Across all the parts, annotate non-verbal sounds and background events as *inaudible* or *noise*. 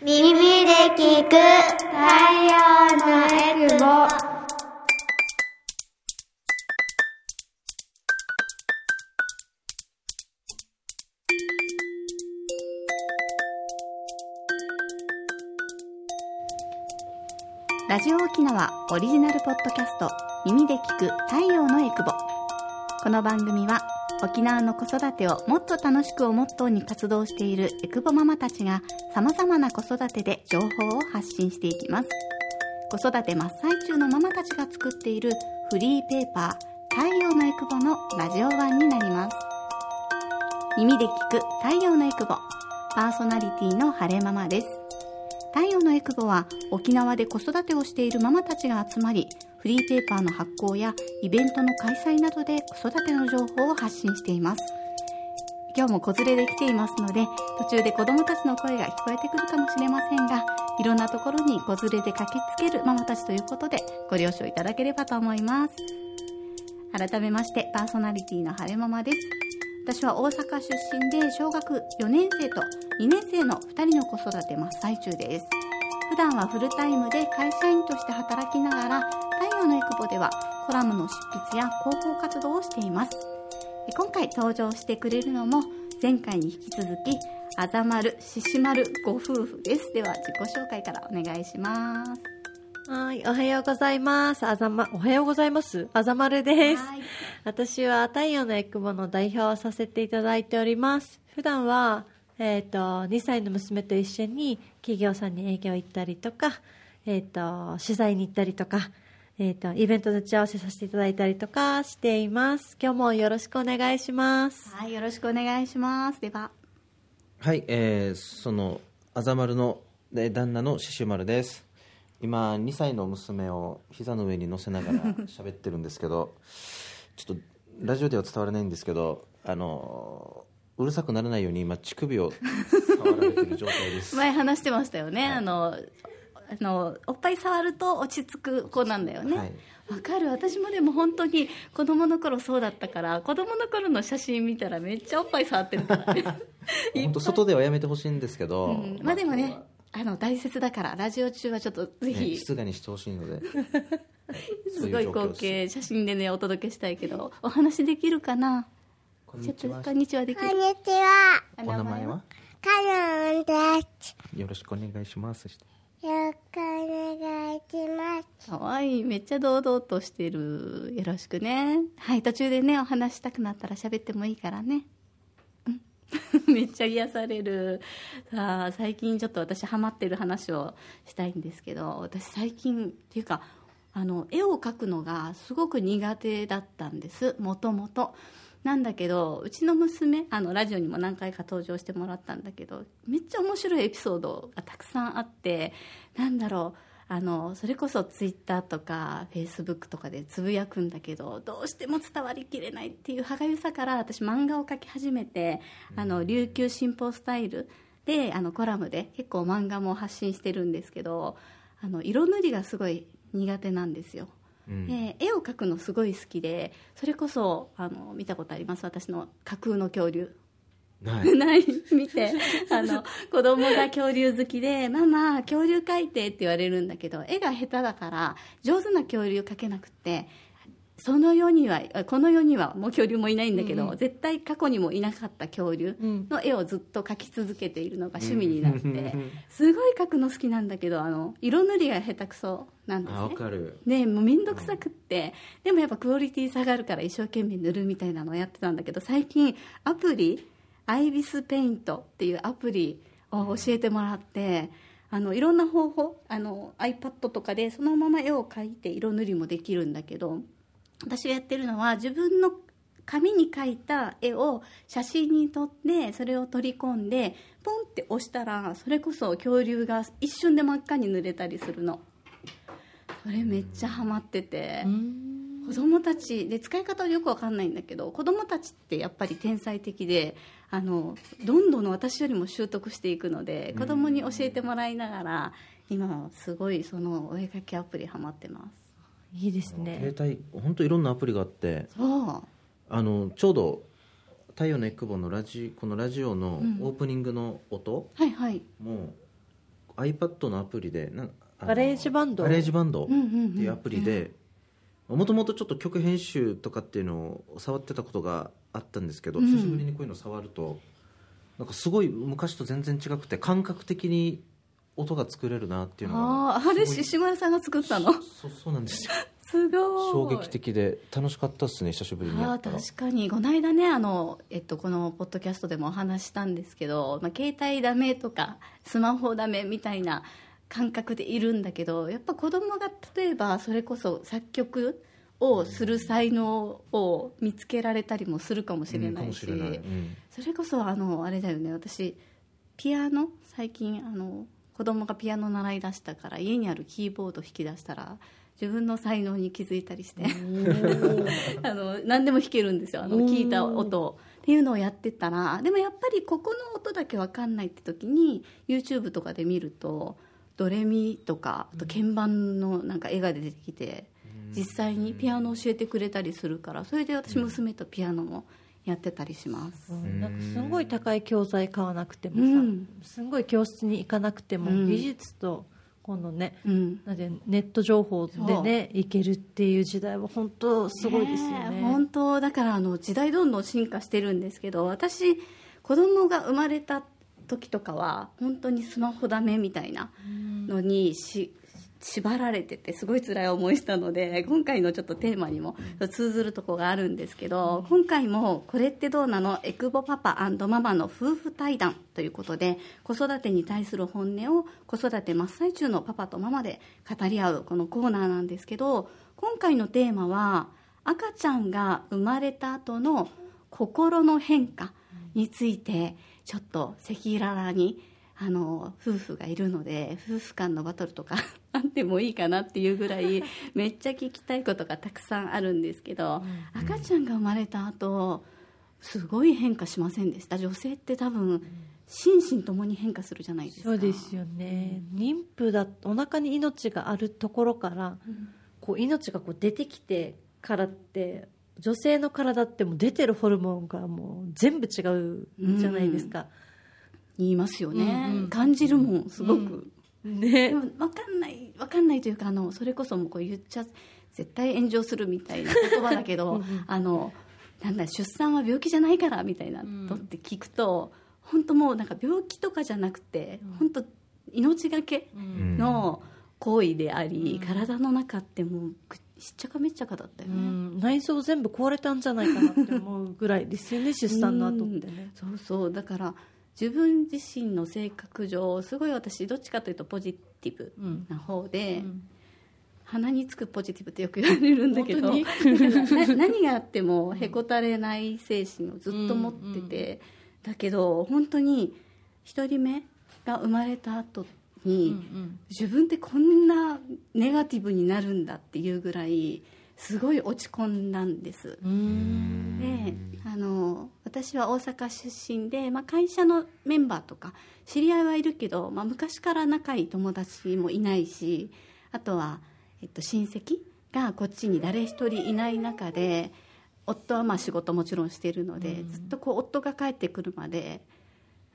耳で聞く太陽のエクボラジオ沖縄オリジナルポッドキャスト耳で聞く太陽のエクボこの番組は沖縄の子育てをもっと楽しくをモットーに活動しているエクボママたちが様々な子育てで情報を発信していきます。子育て真っ最中のママたちが作っているフリーペーパー太陽のエクボのラジオ版になります。耳で聞く太陽のエクボパーソナリティの晴れママです。太陽のエクボは沖縄で子育てをしているママたちが集まりフリーペーパーの発行やイベントの開催などで子育ての情報を発信しています。今日も子連れで来ていますので途中で子供たちの声が聞こえてくるかもしれませんがいろんなところに子連れで駆けつけるママたちということでご了承いただければと思います。改めましてパーソナリティの晴れママです。私は大阪出身で小学4年生と2年生の2人の子育て真っ最中です。普段はフルタイムで会社員として働きながら太陽のエクボではコラムの執筆や広報活動をしています。今回登場してくれるのも前回に引き続きあざまるししまるご夫婦です。では自己紹介からお願いします。はい、おはようございます。あざま、おはようございます？あざまるです。はい私は太陽のエクボの代表をさせていただいております。普段は、えっ、と、2歳の娘と一緒に企業さんに営業行ったりとか、えっ、と、取材に行ったりとか、えっ、と、イベントの打ち合わせさせていただいたりとかしています。今日もよろしくお願いします。はいよろしくお願いしますでははい、えー、そのあざまるのえー旦那のししゅまるです今2歳の娘を膝の上に乗せながら *laughs* 喋ってるんですけどちょっとラジオでは伝わらないんですけどあのうるさくならないように今乳首を触られてる状態です。*laughs* 前話してましたよね、あのあのおっぱい触ると落ち着く子なんだよね。わ、はい。かる。私もでも本当に子供の頃そうだったから子供の頃の写真見たらめっちゃおっぱい触ってるからね。*laughs* 本当外ではやめてほしいんですけど、うん。まあでもねあの大切だからラジオ中はちょっとぜねひ、静かにしてほしいので、*laughs* はいす。ごい光景写真でねお届けしたいけどお話できるかな？こんにちは。ちょっとこんにちはできる？こんにちは。おお名前は？カノンです。よろしくお願いします。よろしくお願いします。かわいい。めっちゃ堂々としてる。よろしくね。はい途中でねお話したくなったら喋ってもいいからね。うん *laughs* めっちゃ癒される。さあ最近ちょっと私ハマってる話をしたいんですけど私最近っていうかあの絵を描くのがすごく苦手だったんです。もともとなんだけどうちの娘あのラジオにも何回か登場してもらったんだけどめっちゃ面白いエピソードがたくさんあってなんだろう。あのそれこそツイッターとかフェイスブックとかでつぶやくんだけどどうしても伝わりきれないっていう歯がゆさから私漫画を描き始めてあの琉球新報スタイルであのコラムで結構漫画も発信してるんですけどあの色塗りがすごい苦手なんですよ。うん。で絵を描くのすごい好きでそれこそあの見たことあります？私の架空の恐竜はい。ない。*laughs* 見て。あの子供が恐竜好きで「ママ恐竜描いて」って言われるんだけど絵が下手だから上手な恐竜描けなくってその世にはあこの世にはもう恐竜もいないんだけど、絶対過去にもいなかった恐竜の絵をずっと描き続けているのが趣味になって、すごい描くの好きなんだけどあの色塗りが下手くそなんですね。かる。ねもう面倒くさくって、でもやっぱクオリティ下がるから一生懸命塗るみたいなのをやってたんだけど最近アプリアイビスペイントっていうアプリを教えてもらってあのいろんな方法あの iPad とかでそのまま絵を描いて色塗りもできるんだけど私がやってるのは自分の紙に描いた絵を写真に撮ってそれを取り込んでポンって押したらそれこそ恐竜が一瞬で真っ赤に塗れたりするの。それめっちゃハマってて。子供たちで使い方はよくわかんないんだけど子供たちってやっぱり天才的であのどんどん私よりも習得していくので子供に教えてもらいながら今はすごいそのお絵描きアプリハマってます。いいですね。携帯本当いろんなアプリがあってそう。あのちょうど「太陽のエクボ」のラジこのラジオのオープニングの音はいはい。も iPad のアプリでなガレージバンド？ガレージバンドってうんうん。うんいうアプリでもともとちょっと曲編集とかっていうのを触ってたことがあったんですけど、うん。久しぶりにこういうの触るとなんかすごい昔と全然違くて感覚的に音が作れるなっていうのがあああれすごい獅子丸さんが作ったの？そうそうなんですよ。*laughs* すごい。衝撃的で楽しかったっすね久しぶりに。やあ確かに。この間ねあの、えっと、このポッドキャストでもお話したんですけど、まあ、携帯ダメとかスマホダメみたいな感覚でいるんだけどやっぱ子供が例えばそれこそ作曲をする才能を見つけられたりもするかもしれないし、もしれない、うん。それこそあのあれだよね。私ピアノ最近あの子供がピアノ習い出したから家にあるキーボード弾き出したら自分の才能に気づいたりして *laughs* あの何でも弾けるんですよ。あの聞いた音。をっていうのをやってたらでもやっぱりここの音だけ分かんないって時に YouTube とかで見るとドレミとかあと鍵盤のなんか絵が出てきて実際にピアノを教えてくれたりするからそれで私娘とピアノもやってたりします。うん。なんかすごい高い教材買わなくてもさ、うん。すごい教室に行かなくても、うん。技術と今度ねうん。なんでネット情報でね行けるっていう時代は本当すごいですよねえ本当。だからあの時代どんどん進化してるんですけど私子供が生まれた時とかは本当にスマホダメみたいなのにし縛られててすごい辛い思いしたので今回のちょっとテーマにも通ずるとこがあるんですけど今回も「これってどうなの？エクボパパママの夫婦対談」ということで子育てに対する本音を子育て真っ最中のパパとママで語り合うこのコーナーなんですけど今回のテーマは赤ちゃんが生まれた後の心の変化についてちょっと赤裸々にあの夫婦がいるので夫婦間のバトルとかあってもいいかなっていうぐらいめっちゃ聞きたいことがたくさんあるんですけど、赤ちゃんが生まれた後すごい変化しませんでした？女性って多分心身ともに変化するじゃないですか。そうですよね、妊婦だお腹に命があるところから、こう命がこう出てきてからって女性の体ってもう出てるホルモンがもう全部違うじゃないですか、言いますよね、うんうん。感じるもんすごく、ね。でも分かんない分かんないというかあのそれこそもうこう言っちゃ絶対炎上するみたいな言葉だけどあのなんだ出産は病気じゃないからみたいなのって聞くと、本当もうなんか病気とかじゃなくて、本当命がけの行為であり、体の中ってもうくしっちゃかめっちゃかだったようね、ん、内臓全部壊れたんじゃないかなって思うぐらいですよね *laughs* 出産の後ってね。うん。そうそう。だから自分自身の性格上すごい私どっちかというとポジティブな方で、鼻につくポジティブってよく言われるんだけど *laughs* 何があってもへこたれない精神をずっと持ってて、だけど本当に一人目が生まれた後に、自分ってこんなネガティブになるんだっていうぐらいすごい落ち込んだんです。であの私は大阪出身で、まあ、会社のメンバーとか知り合いはいるけど、まあ、昔から仲いい友達もいないしあとは、えっと、親戚がこっちに誰一人いない中で夫はまあ仕事もちろんしてるので、ずっとこう夫が帰ってくるまで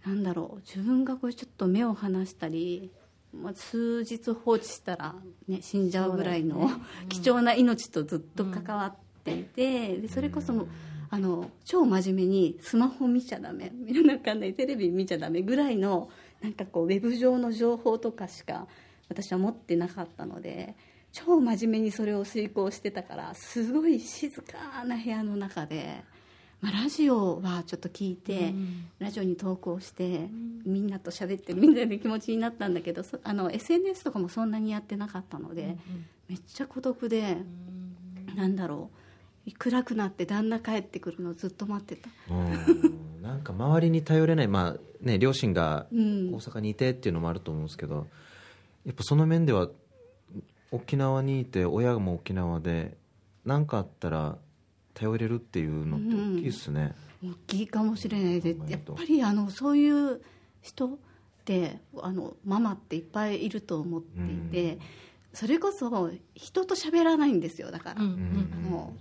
なんだろう自分がこうちょっと目を離したり、まあ、数日放置したら、ね、死んじゃうぐらいの、*laughs* 貴重な命とずっと関わっていて、でそれこそあの超真面目にスマホ見ちゃダメ見なかんないテレビ見ちゃダメぐらいのなんかこうウェブ上の情報とかしか私は持ってなかったので超真面目にそれを遂行してたからすごい静かな部屋の中で、まあ、ラジオはちょっと聞いて、ラジオに投稿して、みんなと喋ってるみたいな気持ちになったんだけどそあの SNS とかもそんなにやってなかったので、めっちゃ孤独で、なんだろう。暗くなって旦那帰ってくるのをずっと待ってた。うん。なんか周りに頼れない、まあね、両親がうん。大阪にいてっていうのもあると思うんですけど、やっぱその面では沖縄にいて親も沖縄で何かあったら頼れるっていうのって大きいですね、大きいかもしれないでやっぱりあのそういう人ってあのママっていっぱいいると思っていて、それこそ人と喋らないんですよだから、うんあの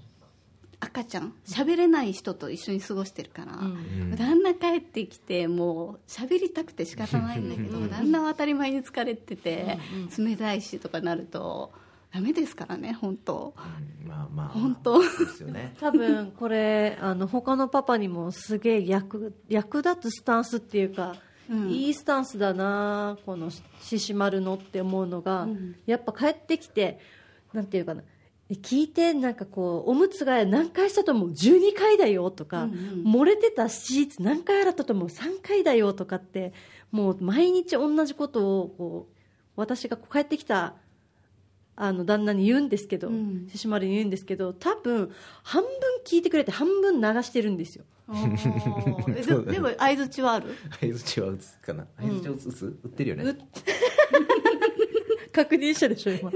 赤ちゃん喋れない人と一緒に過ごしてるから、うん。旦那帰ってきてもう喋りたくて仕方ないんだけど *laughs* 旦那は当たり前に疲れてて、冷たいしとかなるとダメですからね本当。うんまあまあ本当。ですよね。*laughs* 多分これあの他のパパにもすげえ役役立つスタンスっていうか、うん。いいスタンスだなこの獅子丸のって思うのが、うん。やっぱ帰ってきてなんていうかな聞いてなんかこうおむつが何回したと思う12回だよとか、うんうん。漏れてたシーツ何回洗ったと思う3回だよとかってもう毎日同じことをこう私がこう帰ってきたあの旦那に言うんですけどうん。獅子丸に言うんですけど多分半分聞いてくれて半分流してるんですよ。おー。えでもでも相づちはある？相づちは打つかな。相づちを打つ、打ってるよね。*laughs* 確認したでしょ今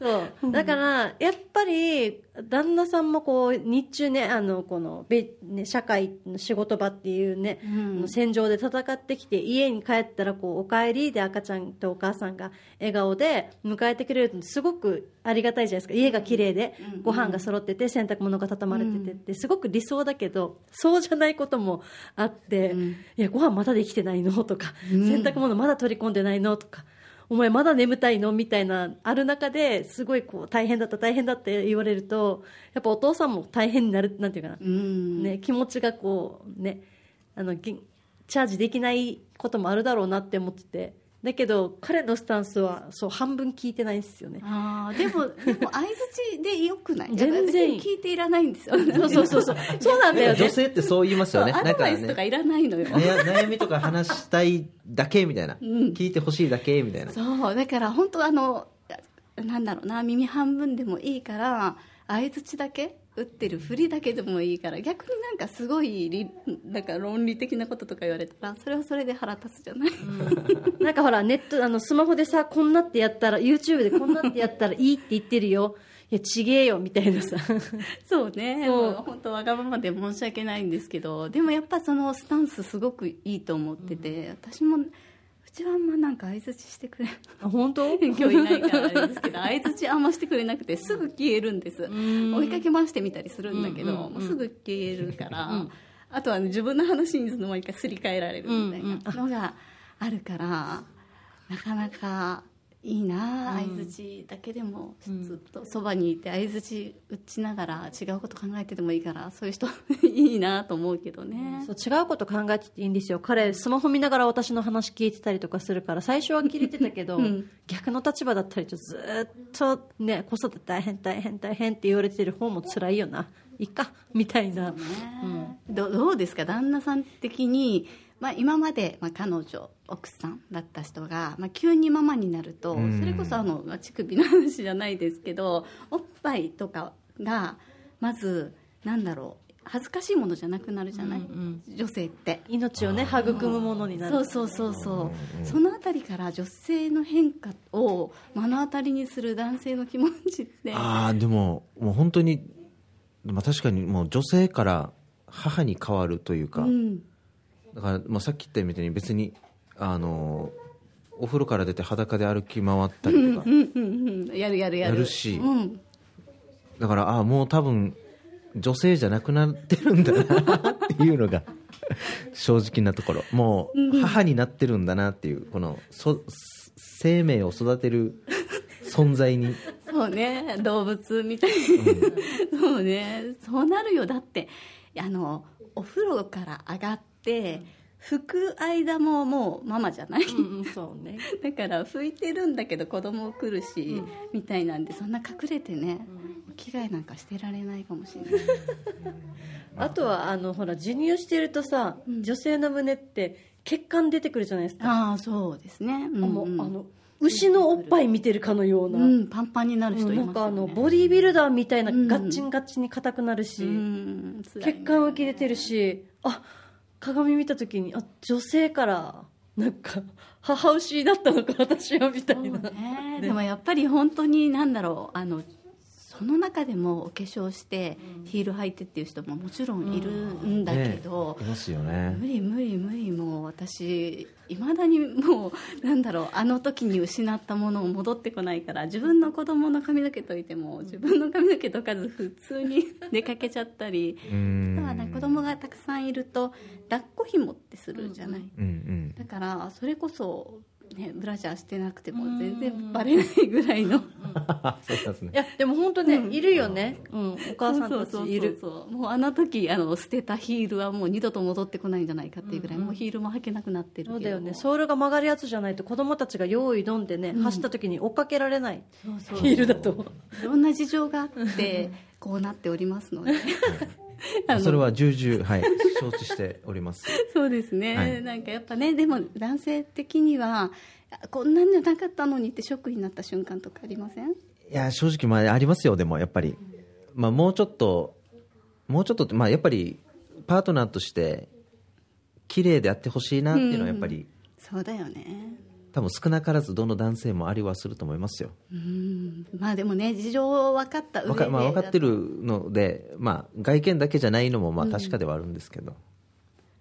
そう。*laughs* だからやっぱり旦那さんもこう日中ねあのこのべ、ね、社会の仕事場っていうね、うん。戦場で戦ってきて家に帰ったらこうお帰りで赤ちゃんとお母さんが笑顔で迎えてくれるってすごくありがたいじゃないですか。家が綺麗でうん。ご飯が揃ってて洗濯物が畳まれててってすごく理想だけどそうじゃないこともあって、うん。いやご飯まだできてないの？とか、うん。洗濯物まだ取り込んでないの？とかお前まだ眠たいの？みたいなある中ですごいこう大変だった大変だって言われるとやっぱお父さんも大変になるなんていうかな、うん。ね、気持ちがこうねあのぎチャージできないこともあるだろうなって思っててだけど彼のスタンスはそう半分聞いてないんですよね。あーでもでも相づちでよくない？全然。聞いていらないんですよそうそうそうそう。そうなんだよね。女性ってそう言いますよね。アドバイスとなんねかいらないのよ、悩悩みとか話したいだけみたいな、ん。聞いてほしいだけみたいな。そう。だから本当あのなんだろうな耳半分でもいいから相づちだけ打ってるふりだけでもいいから逆になんかすごいりなんか論理的なこととか言われたらそれはそれで腹立つじゃない、*laughs* なんかほらネットあのスマホでさこんなってやったら YouTube でこんなってやったらいいって言ってるよ。いやちげえよみたいなさ。*laughs* そうね。そう。本当わがままで申し訳ないんですけどでもやっぱそのスタンスすごくいいと思ってて、私もうちはあんまなんか相づちしてくれあ本当？*laughs* 今日いないからあれですけど相づちあんましてくれなくてすぐ消えるんです。ん。追いかけ回してみたりするんだけど、うんうんうん。もうすぐ消えるから、うん。あとは、ね、自分の話にいつの間にかすり替えられるみたいなのがあるから、なかなかいいな相づちだけでもずっとそばにいて相づち打ちながら違うこと考えててもいいからそういう人 *laughs* いいなと思うけどね。そう違うこと考えてていいんですよ。彼スマホ見ながら私の話聞いてたりとかするから最初は切れてたけど、うん。逆の立場だったりとずっとね子育て大変大変大変って言われてる方も辛いよな。いいかみたいな、ね。どどうですか？旦那さん的に、まあ、今まで、まあ、彼女奥さんだった人が、まあ、急にママになるとうん。それこそあのまあ乳首の話じゃないですけどおっぱいとかがまずなんだろう恥ずかしいものじゃなくなるじゃない、うん女性って。命をね育むものになる。そうそうそうそう。そのあたりから女性の変化を目の当たりにする男性の気持ちって。ああでももう本当に、まあ、確かにもう女性から母に変わるというか、うんだから、まあ、さっき言ったみたいに別にあのお風呂から出て裸で歩き回ったりとか、うんうんうんやるやるやる。しうん。だからああもう多分女性じゃなくなってるんだなっていうのが *laughs* 正直なところ。もう母になってるんだなっていうこのそ生命を育てる存在に。そうね。動物みたい。な、*laughs* そうね。そうなるよ。だってあのお風呂から上がって拭く間ももうママじゃない、うんうんそうね。*laughs* だから拭いてるんだけど子供来るし、みたいなんでそんな隠れてね、着替えなんかしてられないかもしれない。*laughs* あ。とはあのほら授乳してるとさ、女性の胸って血管出てくるじゃないですか、ああそうですね、うんうん。もうあの牛のおっぱい見てるかのような、うん、パンパンになる人いますよ、ね、なんかあのボディービルダーみたいなガッチンガッチンに硬くなるし、うん。辛いね。血管浮き出てるしあ鏡見た時にあ女性からなんか母牛だったのか私はみたいな、ね。でもやっぱり本当になんだろうあのそその中でもお化粧してヒール履いてっていう人ももちろんいるんだけど、ねいますよね。無理無理無理もう私いまだにもうなんだろうあの時に失ったものを戻ってこないから自分の子供の髪の毛といても自分の髪の毛とかず普通に *laughs* 出かけちゃったりあとはね子供がたくさんいると抱っこ紐ってするじゃない、うんうん。だからそれこそ、ね、ブラジャーしてなくても全然バレないぐらいの。*laughs* そうですね。いやでも本当ね、いるよね、うん、お母さんたちいる。もうあの時あの捨てたヒールはもう二度と戻ってこないんじゃないかっていうぐらい、もうヒールも履けなくなってるけど。そうだよね。ソールが曲がるやつじゃないと子供たちが用意どんでね、走った時に追っかけられないそうそう。ヒールだと。*laughs* いろんな事情があってこうなっておりますので *laughs* それは重々はい承知しております。*laughs* そうですね、はい。なんかやっぱねでも男性的にはあこんなんじゃなかったのにってショックになった瞬間とかありません？いや正直まあありますよでもやっぱり、まあ、もうちょっともうちょっとまあやっぱりパートナーとして綺麗であってほしいなっていうのはやっぱり、そうだよね多分少なからずどの男性もありはすると思いますよ。うん。まあでもね事情分かった上でわか,、まあ、分かってるので、まあ、外見だけじゃないのもまあ確かではあるんですけど、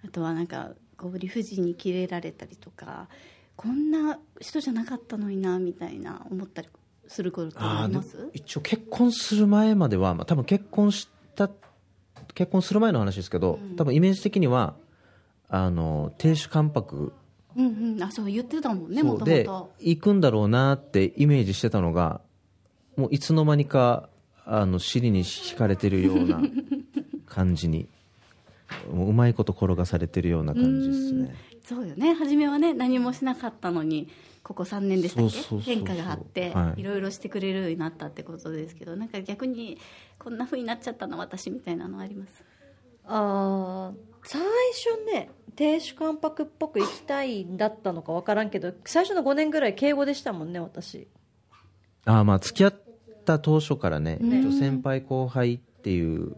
あとはなんかこう理不尽にキレられたりとかこんな人じゃなかったのになみたいな思ったりすることあります？一応結婚する前までは、まあ、多分結婚した結婚する前の話ですけど、多分イメージ的にはあの亭主関白うんうん。あそう言ってたもんねもともそうでと行くんだろうなってイメージしてたのがもういつの間にかあの尻に引かれてるような *laughs* 感じにもううまいこと転がされてるような感じですね。そうよね。初めはね何もしなかったのにここ3年でしたっけ？そうそうそうそう。変化があって、はい。い、ろいろしてくれるようになったってことですけどなんか逆にこんなふうになっちゃったの私みたいなのあります？あー最初ね亭主関白っぽく行きたいんだったのか分からんけど最初の5年ぐらい敬語でしたもんね私。ああまあ付き合った当初からね、一応先輩後輩っていう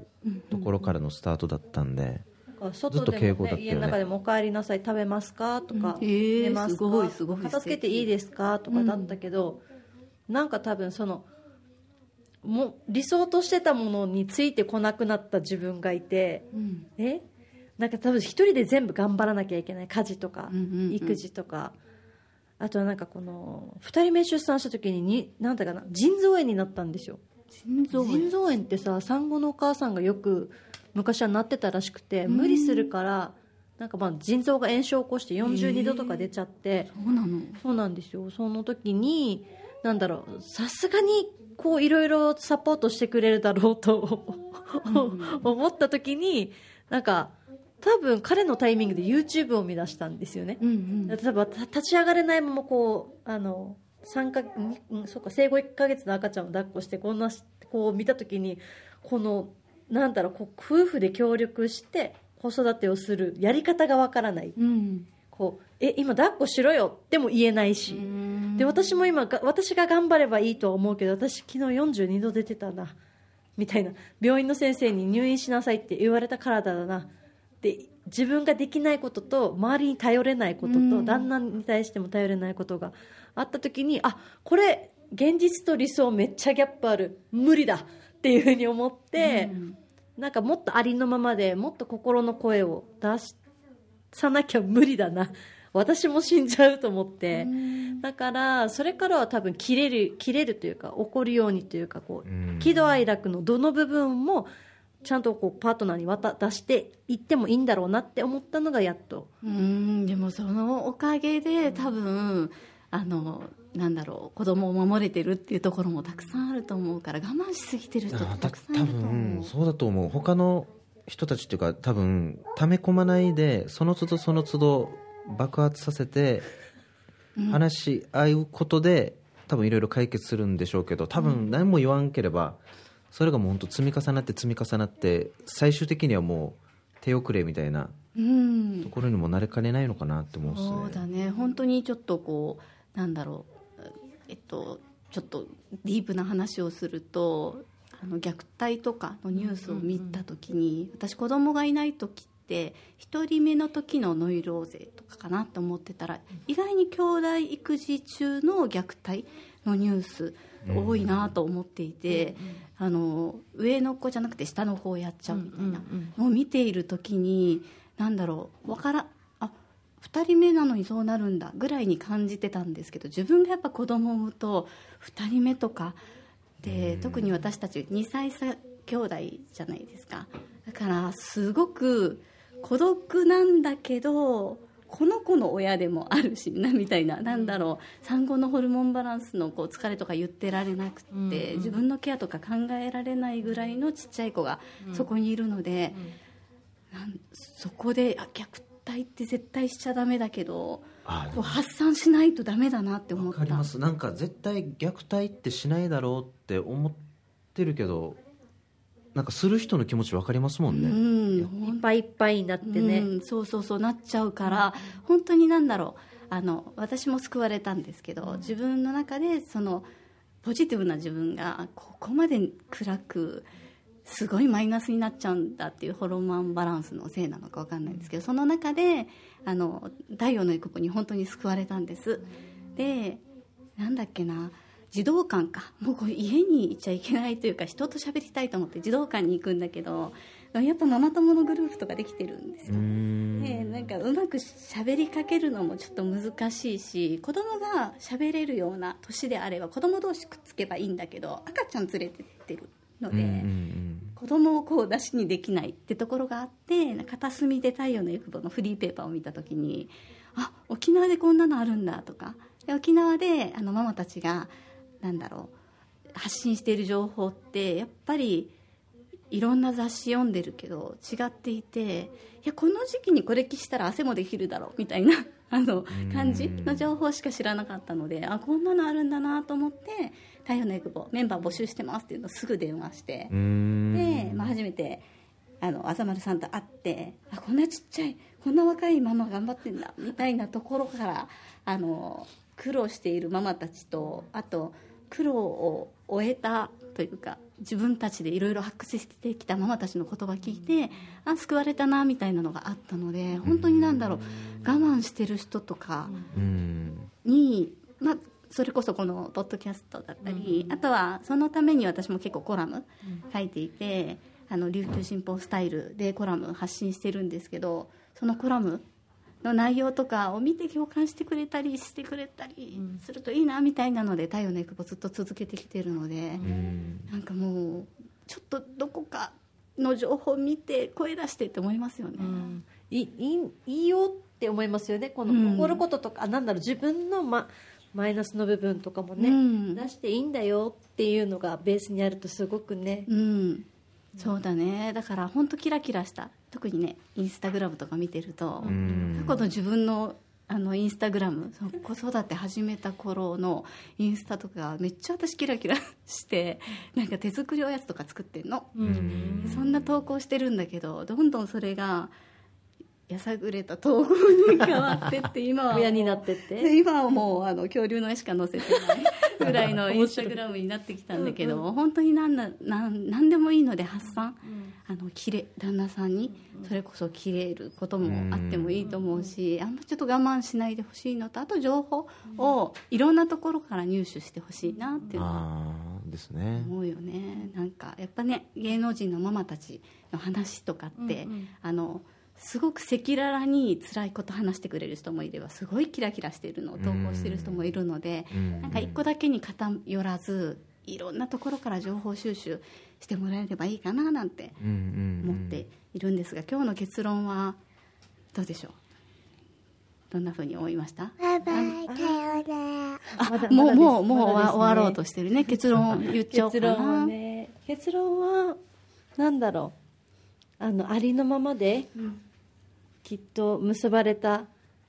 ところからのスタートだったんで、外ずっと敬でも、ね、語だったよね。家の中でも「お帰りなさい食べますか?」とか「うん。寝ますか?」すごいすごい。片付けていいですか?」とかだったけど、なんか多分そのもう理想としてたものについてこなくなった自分がいて、うん。え？なんか多分一人で全部頑張らなきゃいけない家事とか、育児とか。あとはなんかこの2人目出産した時にになんだかな腎臓炎になったんですよ。腎臓炎。ってさ産後のお母さんがよく昔はなってたらしくて無理するからなんかまあ腎臓が炎症を起こして42度とか出ちゃって。そうなの。そうなんですよ。その時になんだろうさすがにこういろいろサポートしてくれるだろうと *laughs* 思った時になんか多分彼のタイミングで YouTube を見出したんですよね。うんうん。例えばた立ち上がれないままこうあの3かにうんそうか生後1か月の赤ちゃんを抱っこしてこんなしこう見た時にこのなんだろうこう夫婦で協力して子育てをするやり方がわからない。うん。こうえ今抱っこしろよっても言えないし、で私も今が私が頑張ればいいとは思うけど私昨日42度出てたなみたいな。病院の先生に入院しなさいって言われた体だなで自分ができないことと周りに頼れないことと、うん。旦那に対しても頼れないことがあった時にあこれ現実と理想めっちゃギャップある。無理だ。っていうふうに思って、うん。なんかもっとありのままでもっと心の声を出さなきゃ無理だな。私も死んじゃうと思って、だからそれからは多分切れる切れるというか怒るようにというかこうん。う喜怒哀楽のどの部分もちゃんとこうパートナーに渡出していってもいいんだろうなって思ったのがやっと。うんでもそのおかげで多分あのなんだろう子供を守れてるっていうところもたくさんあると思うから我慢しすぎてる人ったたくさんいると多思う。分そうだと思う。他の人たちっていうか多分溜め込まないでその都度その都度爆発させて話し合うことで多分いろいろ解決するんでしょうけど多分何も言わんければそれがもう本当積み重なって積み重なって最終的にはもう手遅れみたいなうん。ところにもなれかねないのかなって思うんですね。そうだね。本当にちょっとこうなんだろう。えっとちょっとディープな話をするとあの虐待とかのニュースを見た時に、私子供がいない時ってて1人目の時のノイローゼとかかなと思ってたら意外に兄弟育児中の虐待のニュース多いなと思っていて、あの上の子じゃなくて下の方やっちゃうみたいな。のを見ている時に何だろうわからあ2人目なのにそうなるんだぐらいに感じてたんですけど自分がやっぱ子供を産むと2人目とかで特に私たち2歳差兄弟じゃないですか。だからすごく孤独なんだけどこの子の親でもあるしなみたいななんだろう産後のホルモンバランスのこう疲れとか言ってられなくて、自分のケアとか考えられないぐらいのちっちゃい子がそこにいるので、なんそこであ虐待って絶対しちゃダメだけどあこう発散しないとダメだなって思わった。かります。なんか絶対虐待ってしないだろうって思ってるけどなんかする人の気持ちわかりますもんね、うん。いっぱいいっぱいになってね、うん、そうそうそうなっちゃうから、本当になんだろう。あの私も救われたんですけど、自分の中でそのポジティブな自分がここまで暗くすごいマイナスになっちゃうんだっていうホルモンバランスのせいなのか分かんないんですけどその中であの太陽の育母に本当に救われたんです。でなんだっけな児童館か。もうこれ家にいちゃいけないというか人と喋りたいと思って児童館に行くんだけどやっぱママ友のグループとかできてるんですよ。ん。でなんかうまく喋りかけるのもちょっと難しいし子供が喋れるような年であれば子供同士くっつけばいいんだけど赤ちゃん連れてってるので、うんうん子供をこう出しにできないってところがあって片隅で太陽の育母のフリーペーパーを見た時にあ沖縄でこんなのあるんだとか。で沖縄であのママたちがなんだろう発信している情報ってやっぱりいろんな雑誌読んでるけど違っていていやこの時期にこれしたら汗もできるだろうみたいな *laughs* あの感じの情報しか知らなかったのであこんなのあるんだなと思って太陽の育母メンバー募集してますっていうのをすぐ電話してで、まあ、初めてあの朝丸さんと会ってあこんなちっちゃいこんな若いママ頑張ってんだみたいなところからあの苦労しているママたちとあと苦労を終えたというか自分たちでいろいろ発掘してきたママたちの言葉聞いてあ救われたなみたいなのがあったので本当になんだろう我慢してる人とかうん。に、まあ、それこそこのポッドキャストだったり、あとはそのために私も結構コラム書いていて、あの琉球新報スタイルでコラム発信してるんですけどそのコラムの内容とかを見て共感してくれたりしてくれたりするといいなみたいなので「太陽のエクボ」ずっと続けてきてるので、うん。なんかもうちょっとどこかの情報見て声出してって思いますよね。うん。いいいいいよって思いますよね。このうん。起こることとか、あなんだろう自分の、ま、マイナスの部分とかもね、うん。出していいんだよっていうのがベースにあるとすごくね、うん、そうだね。だから本当キラキラした特にねインスタグラムとか見てると、うん。過去の自分のあのインスタグラム子育て始めた頃のインスタとかめっちゃ私キラキラしてなんか手作りおやつとか作ってんの、うん。そんな投稿してるんだけどどんどんそれがやさぐれた投稿に変わってって今はもう。親になってって。で今はもうあの恐竜の絵しか載せてないぐらいのインスタグラムになってきたんだけど本当になんだなんなんでもいいので発散、あのきれ旦那さんにそれこそ切れることもあってもいいと思うし、あんまちょっと我慢しないでほしいのとあと情報をいろんなところから入手してほしいなっていうのはああですね。思うよね。なんかやっぱね芸能人のママたちの話とかって、あのすごく赤裸々に辛いこと話してくれる人もいればすごいキラキラしているのを投稿してる人もいるので、うん。なんか一個だけに偏らずいろんなところから情報収集してもらえればいいかななんてうんうん思っているんですが、今日の結論はどうでしょう？どんなふうに思いました？バイバイ、さようなら。あまだもうもうもう終終わろうとしてるね。結論言っちゃおうかな。結論はね結論はなんだろう。あのありのままで、きっと結ばれた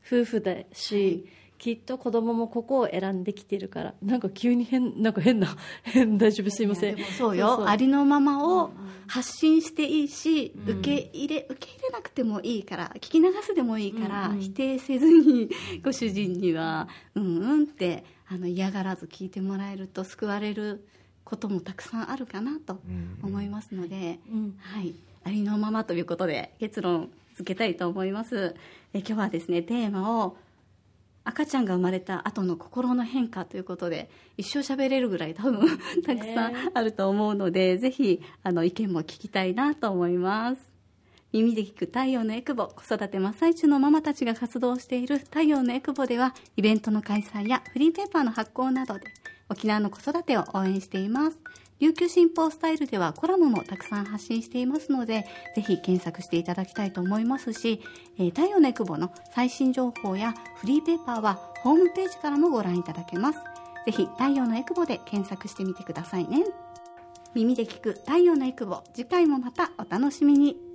夫婦だし、きっと子供もここを選んできてるから。なんか急に変なんか変な *laughs* 変大丈夫すいません。そうよ。ありのままを発信していいし、受け入れ受け入れなくてもいいから聞き流すでもいいから、否定せずに *laughs* ご主人にはうんうんってあの嫌がらず聞いてもらえると救われることもたくさんあるかなと思いますので、うん。はい、ありのままということで結論続けたいと思います。え今日はですねテーマを赤ちゃんが生まれた後の心の変化ということで一生喋れるぐらい多分たくさんあると思うので、ぜひあの意見も聞きたいなと思います。耳で聞く太陽のエクボ子育て真っ最中のママたちが活動している太陽のエクボではイベントの開催やフリーペーパーの発行などで沖縄の子育てを応援しています琉球新報スタイルではコラムもたくさん発信していますのでぜひ検索していただきたいと思いますし、えー、太陽のエクボの最新情報やフリーペーパーはホームページからもご覧いただけます。ぜひ太陽のエクボで検索してみてくださいね。耳で聞く太陽のエクボ次回もまたお楽しみに。